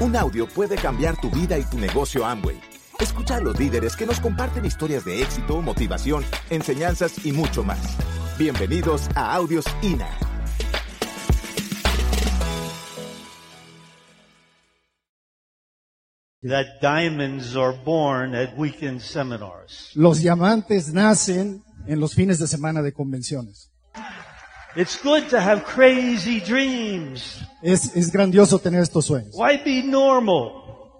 Un audio puede cambiar tu vida y tu negocio Amway. Escucha a los líderes que nos comparten historias de éxito, motivación, enseñanzas y mucho más. Bienvenidos a Audios INA. that diamonds are born at weekend seminars. Los diamantes nacen en los fines de semana de convenciones. It's good to have crazy dreams. Es, es grandioso tener estos sueños. Why be normal?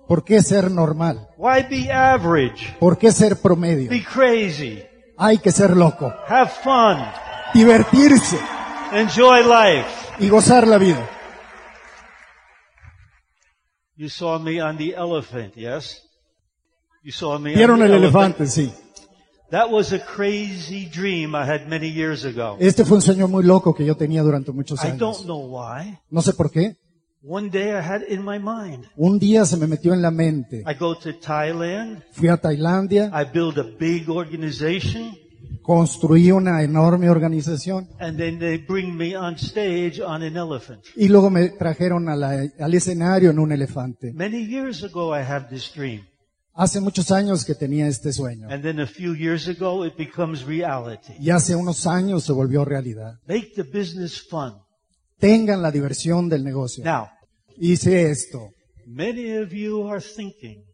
¿Por qué ser normal? Why be average? ¿Por qué ser promedio? Be crazy. Hay que ser loco, Have fun. divertirse Enjoy life. y gozar la vida. You saw me on the elephant, yes? You saw me Vieron on el the elefante, sí. That was a crazy dream I had many years ago. Este fue un sueño muy loco que yo tenía durante muchos I don't años. know why. No sé por qué. One day I had it in my mind. Un día se me metió en la mente. I go to Thailand. Fui a Tailandia, I build a big organization. construí una enorme organización And then they bring me on stage on an elephant. y luego me trajeron a la- al escenario en un elefante. Many years ago I have this dream. Hace muchos años que tenía este sueño And then a few years ago it becomes reality. y hace unos años se volvió realidad. Make the business fun. Tengan la diversión del negocio. Now, Hice esto. many of you are thinking,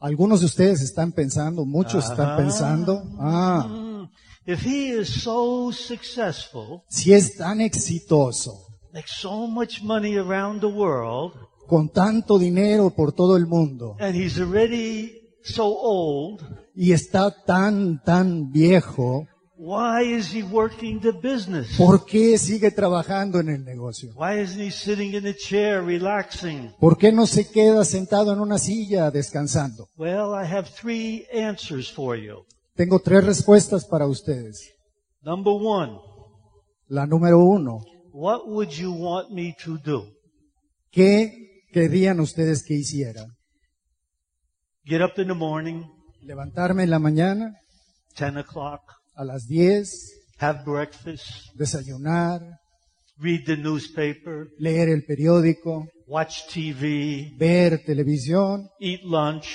Algunos de ustedes están pensando, muchos están Ah. pensando, ah, "Hmm, if he is so successful, si es tan exitoso, makes so much money around the world, con tanto dinero por todo el mundo, and he's already so old, y está tan, tan viejo, why is he working the business? ¿por qué sigue trabajando en el negocio? Why isn't he sitting in a chair relaxing? ¿Por qué no se queda sentado en una silla descansando? Well, I have three answers for you. Tengo tres respuestas para ustedes. Number one, La número uno, what would you want me to do? ¿qué querían ustedes que hiciera? Get up in the morning, Levantarme en la mañana 10 o'clock, a las 10, have breakfast, desayunar, read the newspaper, leer el periódico, watch TV, ver televisión, eat lunch,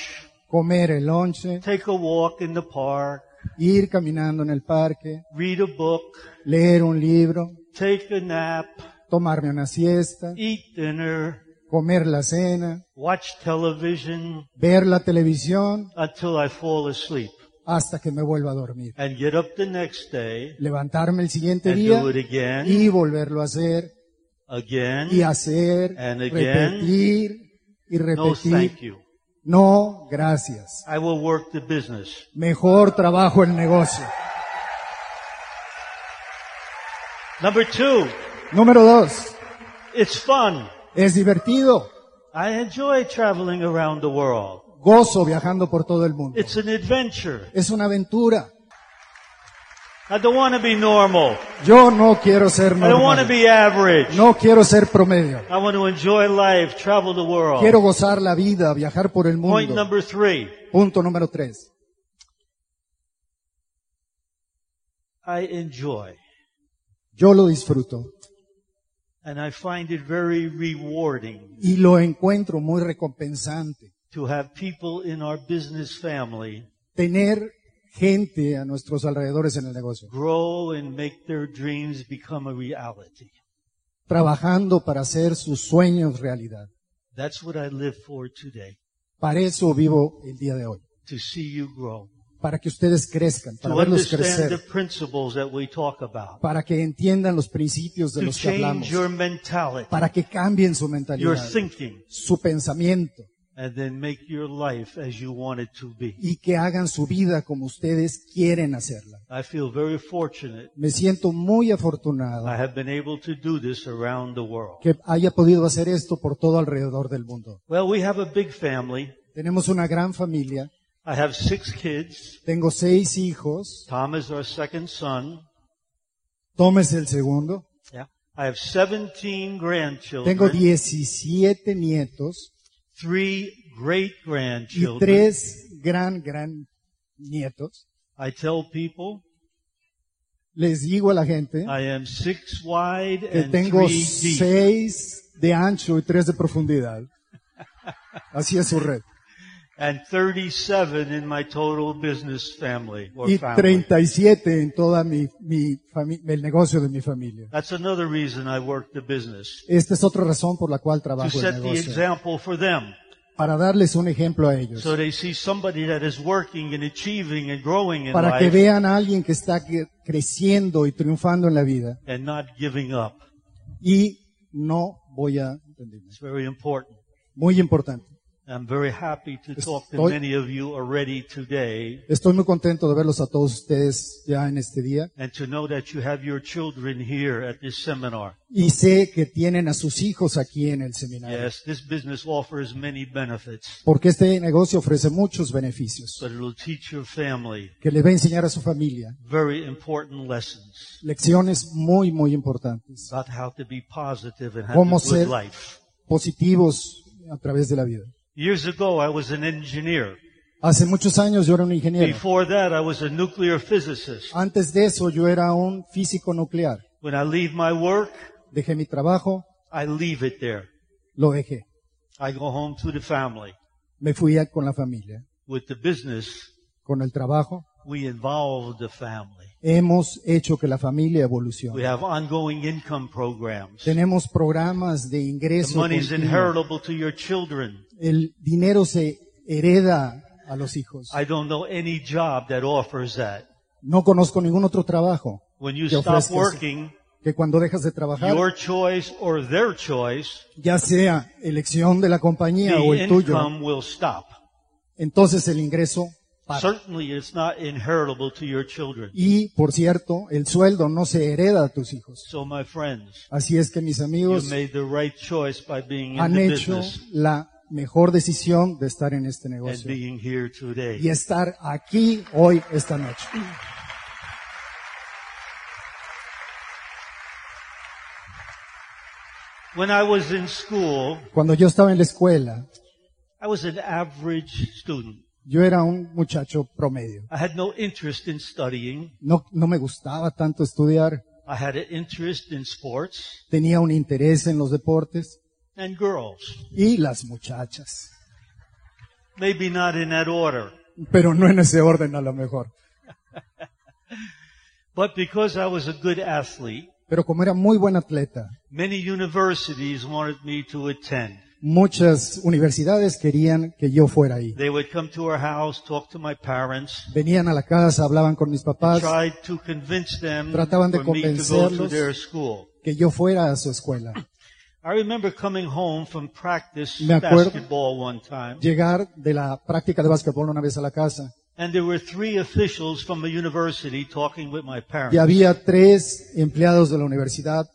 comer el lonche, take a walk in the park, ir caminando en el parque, read a book, leer un libro, take a nap, tomarme una siesta, eat dinner, comer la cena, watch television ver la televisión until I fall asleep, hasta que me vuelva a dormir. and get up the next day Levantarme el siguiente and día do it again, y volverlo a hacer again. y hacer, And again. repetir y No, thank repetir. you. No, gracias. I will work the business. Mejor trabajo el negocio. Number two, Número dos, it's fun. Es divertido. I enjoy traveling around the world. Gozo viajando por todo el mundo. It's an adventure. Es una aventura. I don't want to be normal. Yo no quiero ser I don't want to normal. be average. No quiero ser promedio. I want to enjoy life, travel the world. Quiero gozar la vida, viajar por el Point mundo. number three, Punto número tres. I enjoy. Yo lo disfruto And I find it very rewarding y lo encuentro muy recompensante. to have people in our business family Tener gente a nuestros alrededores en el negocio, grow and make their dreams become a reality. trabajando para hacer sus sueños realidad. That's what I live for today. Para eso vivo el día de hoy. To see you grow. Para que ustedes crezcan, para To verlos understand the crecer, principles that we talk about. para que entiendan los principios de To los que hablamos, change your mentality, para que cambien su your mentalidad, thinking, su pensamiento and then make your life as you want it to be. y que hagan su vida como ustedes quieren hacerla. I feel very fortunate Me siento muy I afortunado have been able to do this around the world. que haya podido hacer esto por todo alrededor del mundo. Well, we have a big family. Tenemos una gran familia, I have six kids. tengo seis hijos, Tom is our second son. Tom es el segundo, Yeah. I have 17 tengo grandchildren, 17 nietos three great y grandchildren. tres gran, gran nietos. I tell people Les digo a la gente I am six wide que and tengo three deep. seis de ancho y tres de profundidad. Así es su red. And 37 in my total business family or Y family. 37 en toda mi, mi el negocio de mi familia. That's another reason I work the business. Esta es otra razón por la cual To trabajo el set the negocio. example for them. Para darles un ejemplo a ellos. So they see somebody that is working and achieving and growing in Para que life vean a alguien que está cre- creciendo y triunfando en la vida. and not giving up. Y no voy a... entenderme. It's very important. Muy importante. I'm very happy to talk to Estoy- many of you already today Estoy muy contento de verlos a todos ustedes ya en este día. and to know that you have your children here at this seminar. Y sé que tienen a sus hijos aquí en el seminario. Yes, this business offers many benefits, Porque este negocio ofrece muchos beneficios. but it will teach your family Que le va a enseñar a su familia very important lessons lecciones muy, muy importantes. about how to be positive and have Cómo ser- life. Positivos a través de la vida. Years ago, I was an engineer. Hace muchos años yo era un ingeniero. Before that, I was a nuclear physicist. Antes de eso yo era un físico nuclear. When I leave my work, Dejé mi trabajo, I leave it there. lo dejé. I go home to the family. Me fui con la familia. With the business, Con el trabajo we involve the family. hemos hecho que la familia We evolucione. have ongoing income programs. Tenemos programas de The ingreso. money is inheritable to your children. El dinero se hereda a los hijos. I don't know any job that offers that. No conozco ningún otro trabajo When you que stop working, que cuando dejas de trabajar, your choice or their choice, ya sea elección de la compañía o el tuyo, income will stop. entonces el ingreso para. Certainly it's not inheritable to your children. Y, por cierto, el sueldo no se hereda a tus hijos. So my friends, Así es que mis you amigos made the right choice by being in han the hecho business la mejor decisión de estar en este and negocio being here y today. estar aquí hoy, esta noche. When I was in school, Cuando yo estaba en la escuela, I was an average student. Yo era un muchacho promedio. I had no interest in studying. No, no me gustaba tanto estudiar. I had an interest in sports Tenía un interés en los deportes and girls. y las muchachas. Maybe not in that order. Pero no en ese orden a lo mejor. But because I was a good athlete, Pero como era muy buen atleta, many universities wanted me to attend. Muchas universidades querían que yo fuera ahí. They would come to our house, talk to my parents, Venían a la casa, hablaban con mis papás, tried to convince them Trataban de for me to go to convencerlos. their school. que yo fuera a su escuela. I remember coming home from practice Me acuerdo. basketball one time, Llegar de la práctica de básquetbol una vez a la casa and there were three officials from the university talking with my parents. y había tres empleados de la universidad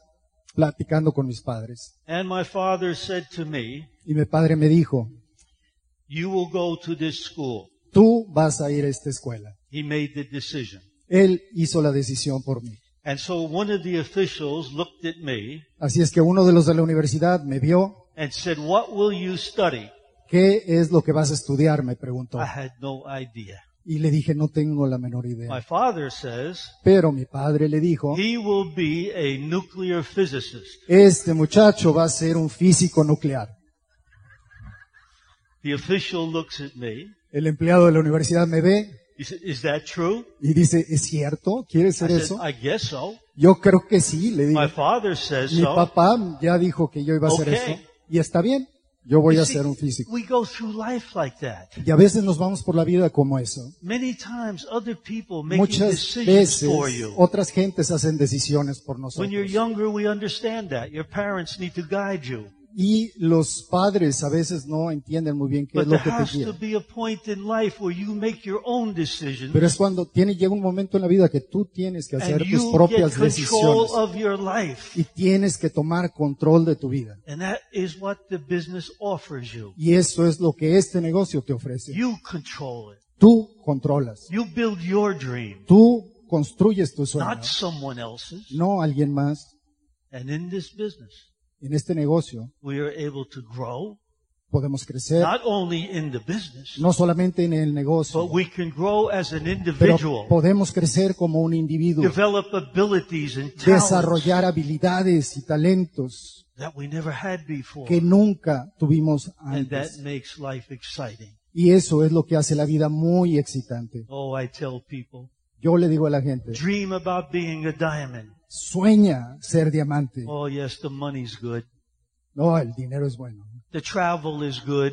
platicando con mis padres. And my father said to me, Y mi padre me dijo, you will go to this school. tú vas a ir a esta escuela. He made the decision. Él hizo la decisión por mí. And so one of the officials looked at me Así es que uno de los de la universidad me vio. and said, what will you study? ¿Qué es lo que vas a estudiar? Me preguntó. I had no idea. Y le dije, no tengo la menor My idea. father says Pero mi padre le dijo, he will be a nuclear physicist. este muchacho va a ser un físico nuclear. The official looks at me. El empleado de la universidad me ve He said, is that true? y dice, ¿es cierto? ¿Quieres I ser said, eso? I guess so. Yo creo que sí, le digo. My father says Mi so. papá ya dijo que yo iba a hacer Ok. eso. Y está bien, yo voy You a see, ser un físico. We go through life like that. Y a veces nos vamos por la vida como eso. Many times other people Muchas decisions veces for you. otras gentes hacen decisiones por When you're nosotros. younger, we understand that. Your parents need to guide you. Y los padres a veces no entienden muy bien qué es But lo there que te has to be a point in life where you make your own decisions Pero es cuando tiene, llega un momento en la vida que tú tienes que hacer and tus you get propias control decisiones. of your life. Y tienes que tomar control de tu vida. And that is what the business offers you. Y eso es lo que este negocio te ofrece. You control it. Tú controlas. You build your dream, Tú construyes tu sueño. not someone else's. No alguien más. And in this business, En este negocio we are able to grow, podemos crecer, not only in the business, no solamente en el but negocio, we can grow as an pero individual, podemos crecer como un individuo, develop abilities and talents desarrollar habilidades y talentos that we never had before. que nunca tuvimos And that antes. makes life exciting. Y eso es lo que hace la vida muy excitante. Oh, I tell people, Yo le digo a la gente, dream about being a diamond. Sueña ser diamante. Oh, yes, the money's good. No, el dinero es bueno. The travel is good.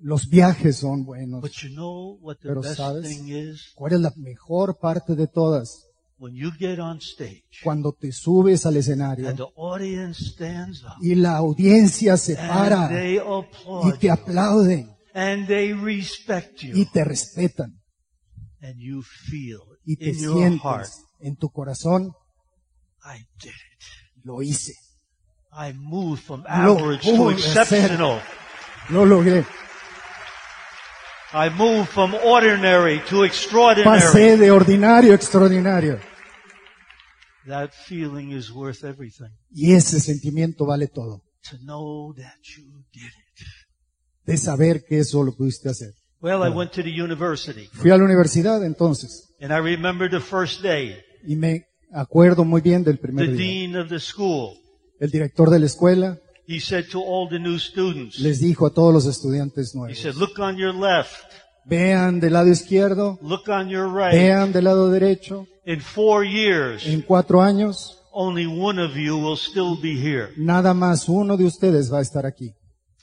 Los viajes son buenos. But you know what the Pero best sabes, thing is? ¿cuál es la mejor parte de todas? When you get on stage Cuando te subes al escenario and the audience stands up y la audiencia se and para they y applaud te you aplauden and they respect y you te respetan and you feel y te in your heart, sientes en tu corazón, I did it. lo hice, I moved from average to exceptional. lo logré. I moved from ordinary to extraordinary. Pasé de ordinario a extraordinario. That feeling is worth everything. Y ese sentimiento vale todo. To know that you did it. De saber que eso lo pudiste hacer. Well, I went to the university Fui a la universidad entonces and I remember the first day. y me acuerdo muy bien del The primer día. dean of the school, El director de la escuela he said to all the new students, les dijo a todos los estudiantes he nuevos, said, look on your left, vean del lado izquierdo, look on your right. vean del lado derecho, In four years, en cuatro años, only one of you will still be here. nada más uno de ustedes va a estar aquí.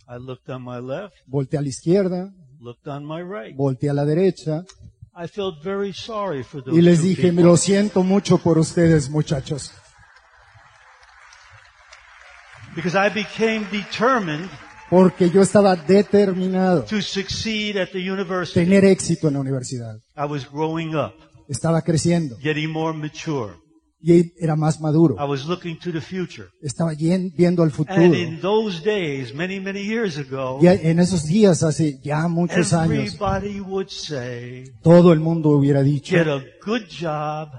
I looked on my left, Volteé a la izquierda, looked on my right. volteé a la derecha I felt very sorry for those y les dije, me lo siento mucho por ustedes muchachos, because I became determined porque yo estaba determinado to succeed at the university. tener éxito en la universidad. I was growing up, Estaba creciendo getting more mature. Y era más maduro. I was looking to the future. Estaba viendo al futuro. And in those days, many, many years ago, Y en esos días, hace ya muchos años, everybody would say, todo el mundo hubiera dicho, get a good job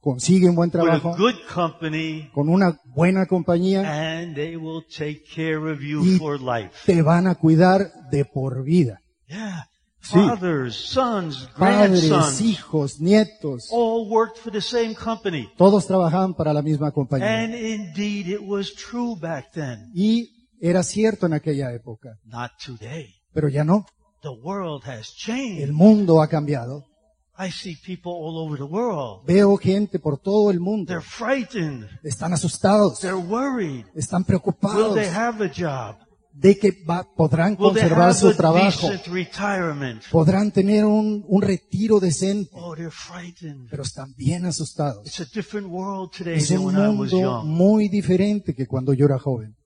consigue un buen with a trabajo good company con una buena compañía, and they will take care of you Y- for life. te van a cuidar de por vida. Yeah. Sí. Fathers, sons, Padres, grandsons, hijos, nietos, all worked for the same company. todos trabajaban para la misma And compañía. indeed it was true back then. Y era cierto en aquella época, Not today. pero ya no. The world has El changed. mundo ha cambiado. I see people all over the world. Veo gente por todo el mundo. They're frightened. Están asustados, They're worried. están Will preocupados they have a job? De que va- podrán conservar su trabajo, podrán tener un, un retiro decente, Oh, pero están bien asustados. It's a different world today Es un mundo muy diferente que cuando yo era joven.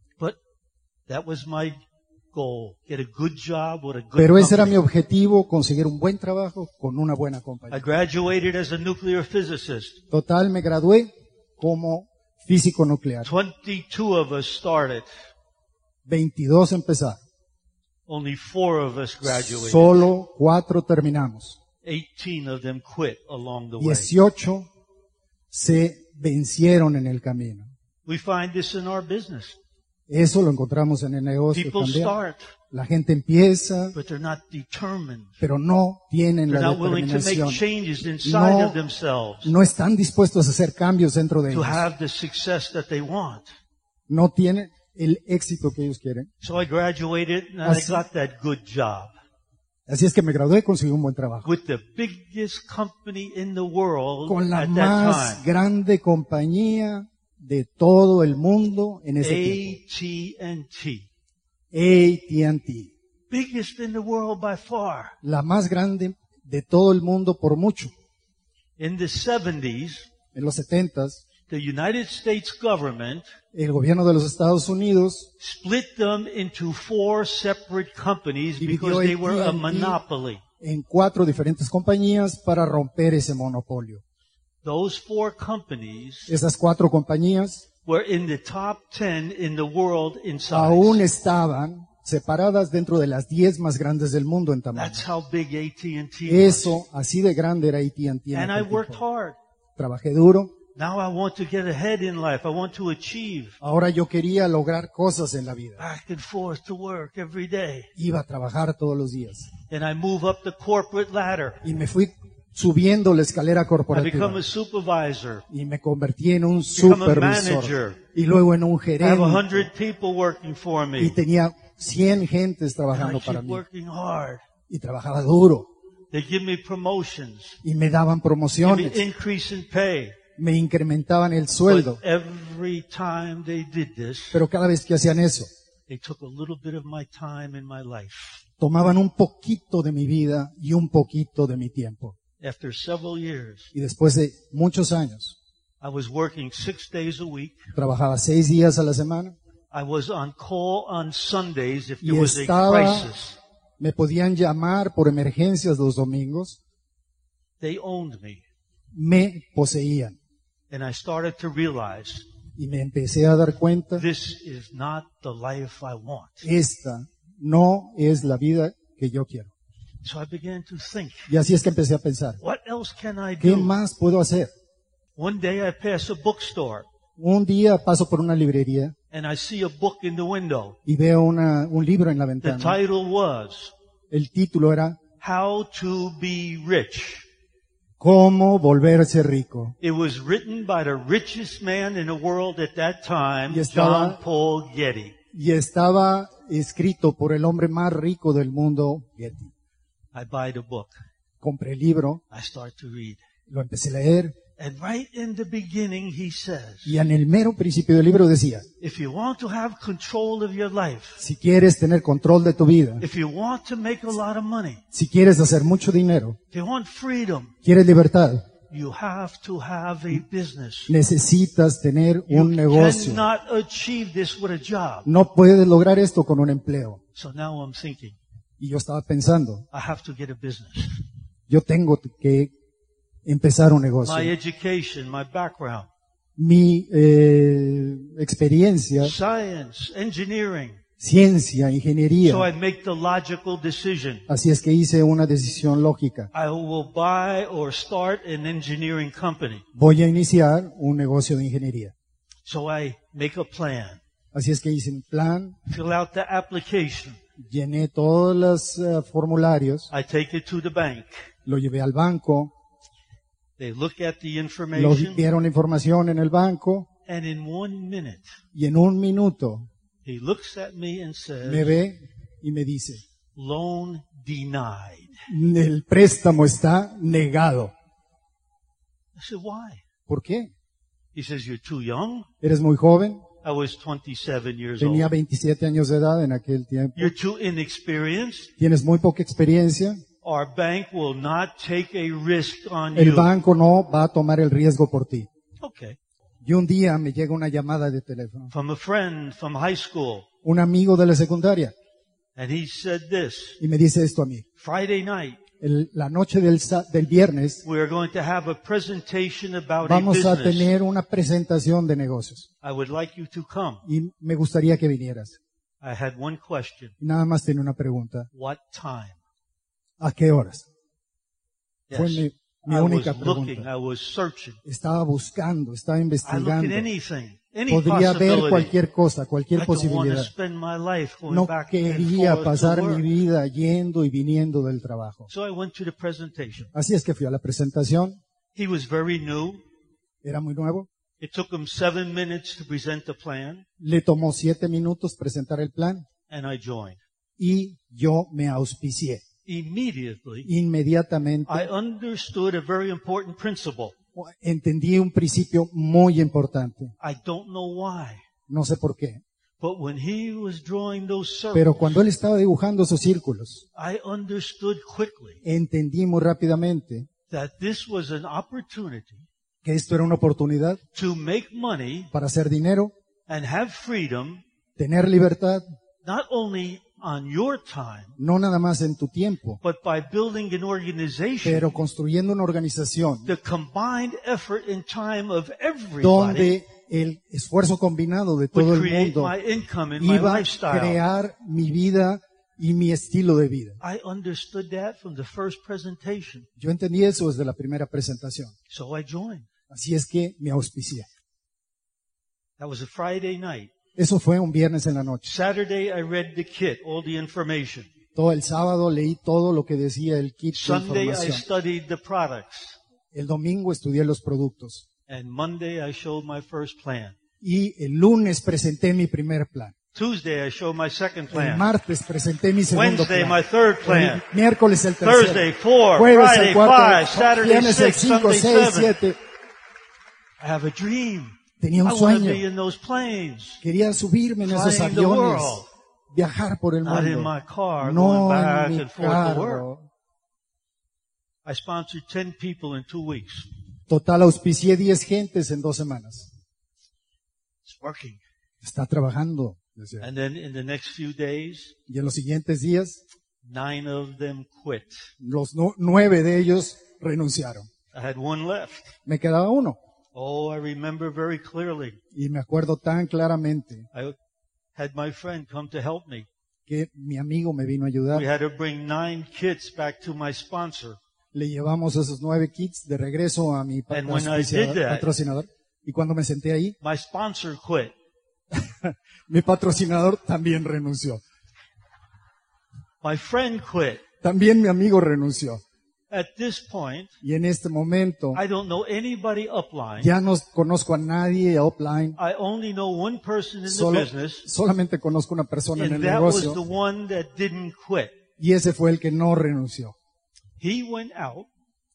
Pero ese era mi objetivo, conseguir un buen trabajo con una buena I compañía. graduated as a nuclear physicist. Total, me gradué como físico nuclear. 22 of us started. 22 empezar. Only four of us graduated. Solo cuatro terminamos. 18 of them quit along the way. 18 se vencieron en el camino. We find this in our business. Eso lo encontramos en el negocio People también. start, La gente empieza, but not determined. pero no tienen They're la not willing to make determinación. changes inside No. of themselves No están dispuestos a hacer cambios dentro de to ellos. No tienen el éxito que ellos quieren. So I graduated and I Así- got that good job Así es que me gradué, conseguí un buen trabajo. with the biggest company in the world Con la at that más time. grande compañía de todo el mundo en ese tiempo. AT&T. AT&T. Biggest in the world by far. La más grande de todo el mundo por mucho. In the 70s, En los 70s, the United States government el gobierno de los Estados Unidos split them into four separate companies because they were a monopoly. en cuatro diferentes compañías para romper ese monopolio. Those four companies Esas cuatro compañías were in the top 10 in the world in aún size. estaban separadas dentro de las 10 más grandes del mundo en tamaño. That's how big AT&T was. Eso, así de grande era AT&T. en And I aquel worked tiempo. hard. Trabajé duro, Now I want to get ahead in life. I want to achieve. Ahora yo quería lograr cosas en la vida. Back and forth to work every day. Iba a trabajar todos los días. And I move up the corporate ladder. Y me fui subiendo la escalera I corporativa. become a supervisor. Y me convertí en un Become a supervisor. manager. Y luego en un I have a gerente. hundred people working for Y me. tenía 100 gentes trabajando para mí. working hard. Y trabajaba duro. They give me promotions. Y me daban promociones. Me incrementaban el sueldo. But every time they did this, Pero cada vez que hacían eso, they took a little bit of my time in my life. tomaban un poquito de mi vida y un poquito de mi tiempo. After several years, Y después de muchos años, I was working six days a week. trabajaba seis días a la semana, I was on call on Sundays if there Y was a estaba- crisis. me podían llamar por emergencias los domingos, They owned me. me poseían. And I started to realize Y me empecé a dar cuenta, this is not the life I want. esta no es la vida que yo quiero. So I began to think, Y así es que empecé a pensar, what else can I ¿qué do? más puedo hacer? One day I pass a bookstore Un día paso por una librería and I see a book in the window. y veo una- un libro en la The ventana. title was El título era How to Be Rich. ¿Cómo volverse rico? It was written by the richest man in the world at that time, Y estaba- John Paul Getty. Y estaba escrito por el hombre más rico del mundo, Getty. I buy the book. Compré el libro, I start to read. lo empecé a leer And right in the beginning, he says, y en el mero principio del libro decía, if you want to have control of your life, si quieres tener control de tu vida, if you want to make a lot of money, si quieres hacer mucho dinero, if you want freedom, quieres libertad, you have to have a business. necesitas tener You un negocio. cannot achieve this with a job. No puedes lograr esto con un empleo. So now I'm thinking, Y yo estaba pensando, I have to get a business. yo tengo que empezar un negocio. My education, my background, Mi eh, experiencia, science, engineering. ciencia, ingeniería. So I make the logical decision. Así es que hice una decisión lógica. I will buy or start an engineering company. Voy a iniciar un negocio de ingeniería. So I make a plan, Así es que hice un plan, fill out the application. llené todos los eh, formularios, I take it to the bank. lo llevé al banco, They look at the lo information dieron información en el banco and in one minute y en un minuto he looks at me and me says, ve y me dice, loan denied. el préstamo está negado. I said, why? ¿Por qué? He says, you're too young. Eres muy joven, I was 27 years tenía old. 27 años de edad en aquel tiempo, You're too inexperienced. tienes muy poca experiencia, Our bank will not take a risk on el you. banco no va a tomar el riesgo por ti. Okay. Y un día me llega una llamada de teléfono, From a friend from high school. un amigo de la secundaria, And he said this, y me dice esto a mí. Friday night, El- la noche del, del viernes we are going to have a presentation about vamos a a tener una presentación de negocios I would like you to come. y me gustaría que vinieras. I had one question. Y nada más tenía una pregunta. What time? ¿A qué horas? Fue Yes. mi, mi I was única looking, pregunta. I searching. Estaba buscando, estaba I investigando. anything, any Podría ver cualquier cosa, I cualquier to posibilidad. No quería pasar mi vida yendo y viniendo del trabajo. So I went to the presentation. Así es que fui a la presentación. He was very new. Era muy nuevo. It took him seven minutes to present the plan, Le tomó siete minutos presentar el plan and I joined. y yo me auspicié. Immediately, Inmediatamente I understood a very important principle. entendí un principio muy importante. I don't know why, No sé por qué. but when he was drawing those circles, Pero cuando él estaba dibujando esos círculos, I understood quickly entendí muy rápidamente that this was an opportunity que esto era una oportunidad to make money para hacer dinero, and have freedom, tener libertad, not only on your time, no nada más en tu tiempo, but by building an organization, pero construyendo una organización the combined effort and time of everybody donde el esfuerzo combinado de todo el create mundo my income and my iba a lifestyle. crear mi vida y mi estilo de vida. I understood that from the first presentation. Yo entendí eso desde la primera presentación. So I joined. Así es que me auspicié. That was a Friday night. Eso fue un viernes en la noche. Saturday, I read the kit, all the information. Todo el sábado leí todo lo que decía el kit de Sunday, I información. studied the products. El domingo estudié los productos. And Monday, I showed my first plan. Y el lunes presenté mi primer plan. Tuesday, I showed my second El plan. martes presenté mi segundo Wednesday, plan. my third plan. El miércoles el tercero. Thursday, four. Jueves Friday, el cuarto. five. Saturday, Viernes el six. cinco, Sunday, seis, seven. siete. I have a dream. Tenía I un sueño. Quería subirme en esos aviones. Viajar por el mundo. No en mi carro. I sponsored 10 people in two weeks. Total, auspicié 10 gentes en dos semanas. It's working. Está trabajando. decía. And then in the next few days, Y en los siguientes días, nine of them quit. los nu- nueve de ellos renunciaron. I had one left. Me quedaba uno. Oh, I remember very clearly. Y me acuerdo tan claramente I had my friend come to help me. que mi amigo me vino a We ayudar. had to bring nine kits back to my sponsor. Le llevamos esos nueve kits de regreso a mi And when I auspiciador- did that- patrocinador. Y cuando me senté ahí, My sponsor quit. mi patrocinador también renunció. My friend quit. También mi amigo renunció. At this point, Y en este momento, I don't know anybody upline. ya no conozco a nadie offline. I only know one person in the Solo, business, solamente conozco una persona en el and that was the negocio. one that didn't quit. Y ese fue el que no renunció. He went out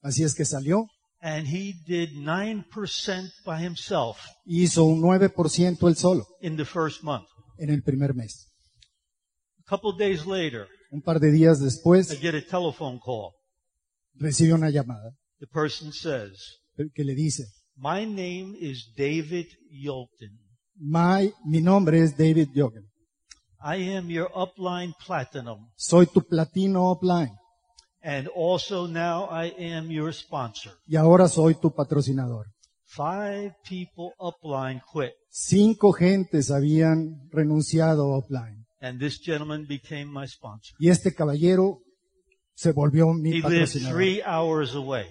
Así es que salió, and he did 9% by himself hizo un 9% él solo in the first month. en el primer mes. A couple days later, Un par de días I después get a telephone call. Recibe una llamada The person says, que le dice, My name is David Yolton. My, mi nombre es David Jogen. I am your upline platinum, Soy tu platino offline and also now I am your sponsor. y ahora soy tu patrocinador. Five people upline quit, Cinco gentes habían renunciado offline and this gentleman became my sponsor. y este caballero se volvió mi He lived patrocinador. three hours away.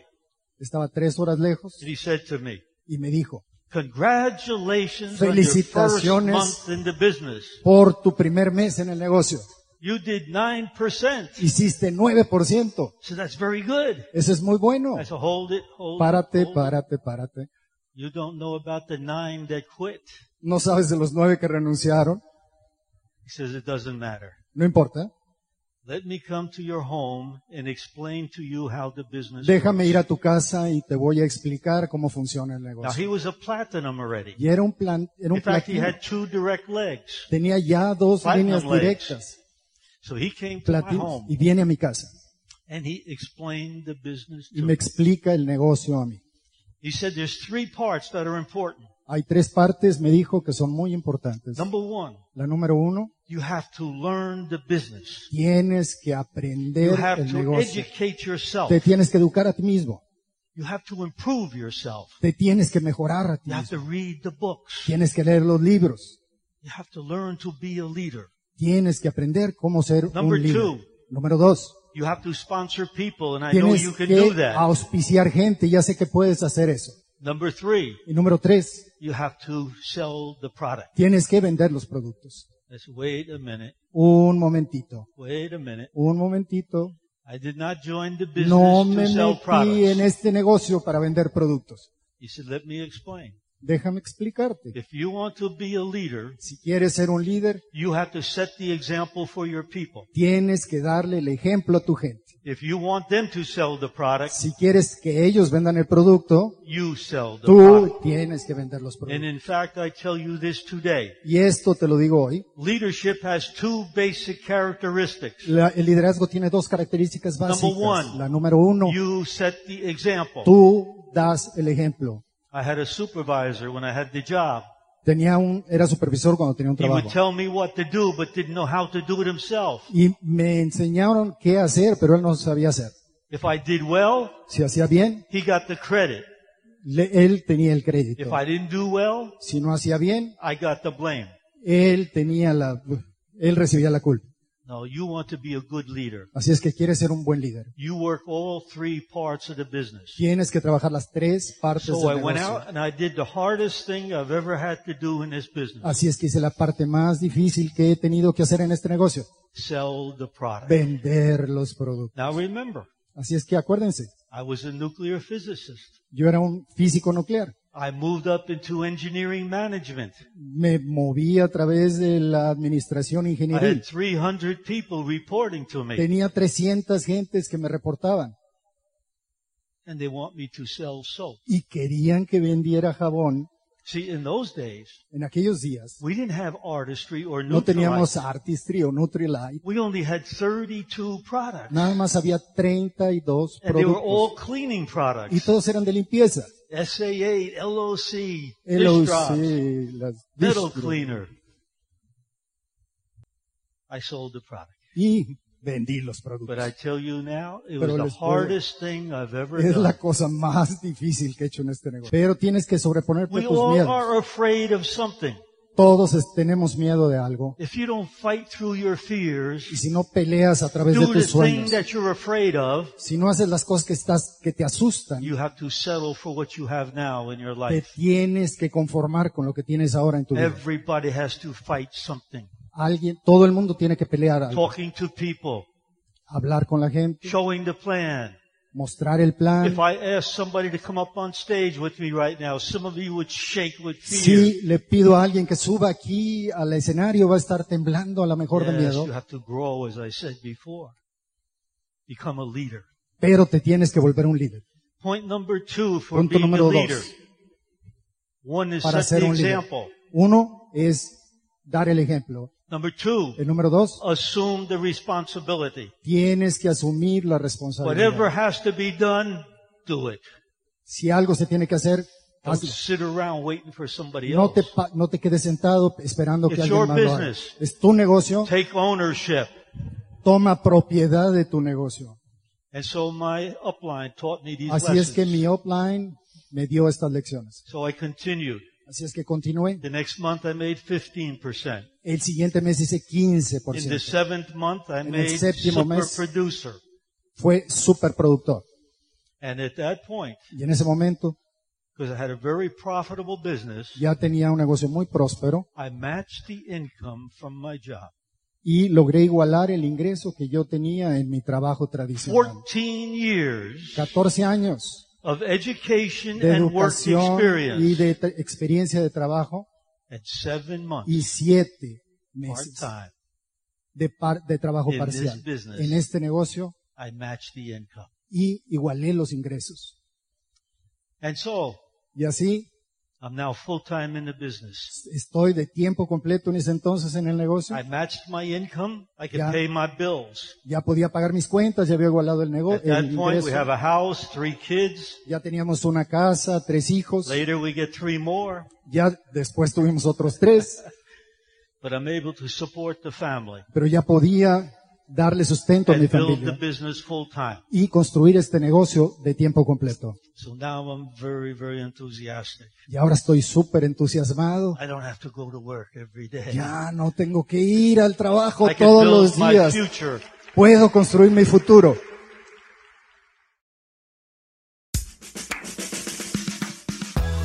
Estaba tres horas lejos And he said to me, y me dijo, Congratulations on your first Felicitaciones. month in the business. por tu primer mes en el negocio, You did 9%. hiciste 9%. So that's very good. Eso es muy bueno. I said, hold it, hold Párate, it, hold it. párate, párate. You don't know about the nine that quit. No sabes de los nueve que renunciaron. He says, it doesn't matter. No importa. Déjame works. ir a tu casa y te voy a explicar cómo funciona el Now negocio. he was a platinum already. Y era un plan, era un In fact, he platino. had two direct legs. Tenía ya dos Platinum líneas legs. directas. So he came to my Platino. home Y viene a mi casa and he explained the business y to me me. explica el negocio a mí. He said there's three parts that are important. Hay tres partes, me dijo, que son muy importantes. Number one, La número uno, you have to learn the business. tienes que You aprender have el to negocio. educate yourself. Te tienes que educar a ti mismo. You have to improve yourself. Te tienes que mejorar a ti You have to mismo. read the books. Tienes que leer los libros. You have to learn to be a leader. Tienes que aprender cómo ser Number un líder. two. Número dos, You have to sponsor people, and I know tienes you can do que that. auspiciar gente. Ya sé que puedes hacer eso. Number three, Y número tres, you have to sell the product. tienes que vender los productos. Let's wait a minute. Un momentito, Wait a minute. un momentito. I did not join the business No to me sell metí en products. este negocio para vender productos. He said, let me explain. Déjame explicarte. If you want to be a leader, Si quieres ser un líder, you have to set the example for your people. tienes que darle el ejemplo a tu gente. If you want them to sell the product, Si quieres que ellos vendan el producto, you sell the tú product. tienes que vender los And productos. in fact, I tell you this today. Y esto te lo digo hoy. Leadership has two basic characteristics. La- el liderazgo tiene dos características Number básicas. one, La número uno, You set the example. tú das el ejemplo. I had a supervisor when I had the job. Tenía un, era supervisor cuando tenía un He would trabajo. tell me what to do, but didn't know how to do it himself. Y me enseñaron qué hacer, pero él no sabía hacer. If I did well, Si hacía bien, he got the credit. le- él tenía el If crédito. I didn't do well, Si no hacía bien, I got the blame. él tenía la, él recibía la culpa. No, you want to be a good leader. Así es que quieres ser un buen líder. You work all three parts of the business. Tienes que trabajar las tres partes So I del went negocio. out and I did the hardest thing I've ever had to do in this business. Así es que hice la parte más difícil que he tenido que hacer en este negocio. Sell the product. Vender los productos. Now remember, Así es que acuérdense, I was a nuclear physicist. yo era un físico nuclear. I moved up into engineering management. Me moví a través de la administración I had ingenieril. 300 people reporting to me Tenía 300 gentes que me reportaban and they want me to sell soap. y querían que vendiera jabón. See, in those days, En aquellos días we didn't have artistry or no teníamos. Artistry o Nutrilite. We only had 32 products. Nada más había 32 And they were all productos cleaning y products. todos eran de limpieza. SA8, LOC, dish LOC, drops, metal cleaner. I sold the product. y vendí los But I productos. tell you now, it was Pero the les puedo- hardest thing I've ever Es la done. cosa más difícil que he hecho en este negocio. Pero tienes que sobreponerte We a tus all miedos. are afraid of something. Todos es- tenemos miedo de algo. If you don't fight through your fears, Y si no peleas a través de do the tus thing sueños, that you're afraid of, si no haces las cosas que estás, que te asustan, you have to settle for what you have now in your te life. tienes que conformar con lo que tienes ahora en tu vida. Everybody has to fight something. Alguien, todo el mundo tiene que pelear algo. Talking to people, Hablar con la gente, showing the plan. mostrar el plan. If I asked somebody to come up on stage with me right now, some of you would shake with fear. Si le pido a alguien que suba aquí al escenario, va a estar temblando a lo mejor de miedo, you have to grow, as I said before. Become a leader. pero te tienes que volver un líder. Point number two for Punto being a número leader. dos, One is para set ser the un líder. example. Uno es dar el ejemplo. Number two, El número dos, assume the responsibility. tienes que asumir la Whatever responsabilidad. has to be done, do it. Si algo se tiene que hacer, Don't hazlo. sit around waiting for somebody No te, pa- no te quedes sentado esperando que It's alguien your más lo haga. business. Es tu negocio, Take ownership. toma propiedad de tu negocio. And so my upline taught me these Así es que lessons. mi upline me dio estas lecciones. So I continued. Así es que continué. The next month I made 15%. El siguiente mes hice In the 15%. seventh month I el made séptimo super mes- producer. Fue superproductor. And at that point, Y en ese momento because I had a very profitable business, ya tenía un negocio muy próspero I matched the income from my job. y logré igualar el ingreso que yo tenía en mi trabajo tradicional. 14 years 14 años of education de and work educación y experience de tra- experiencia de trabajo and seven months y siete meses part-time. de, par- de trabajo In this parcial business. en este negocio I matched the income. y igualé los ingresos. And so Y así I'm now full time in the business. estoy de tiempo completo en ese entonces en el negocio. I matched my income. I could Ya. pay my bills. Ya podía pagar mis cuentas, ya había igualado el At negocio. that El point, we have a house, three kids. Ya teníamos una casa, tres hijos. Later, we get three more. Ya después tuvimos otros tres, But I'm able to support the family pero ya podía darle sustento a mi and build the familia business full time. y construir este negocio de tiempo completo. So now I'm very, very enthusiastic. Y ahora estoy súper entusiasmado. I don't have to go to work every day. Ya no tengo que ir al trabajo I can todos build los my días. future. Puedo construir mi futuro.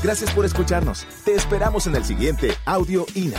Gracias por escucharnos. Te esperamos en el siguiente Audio INA.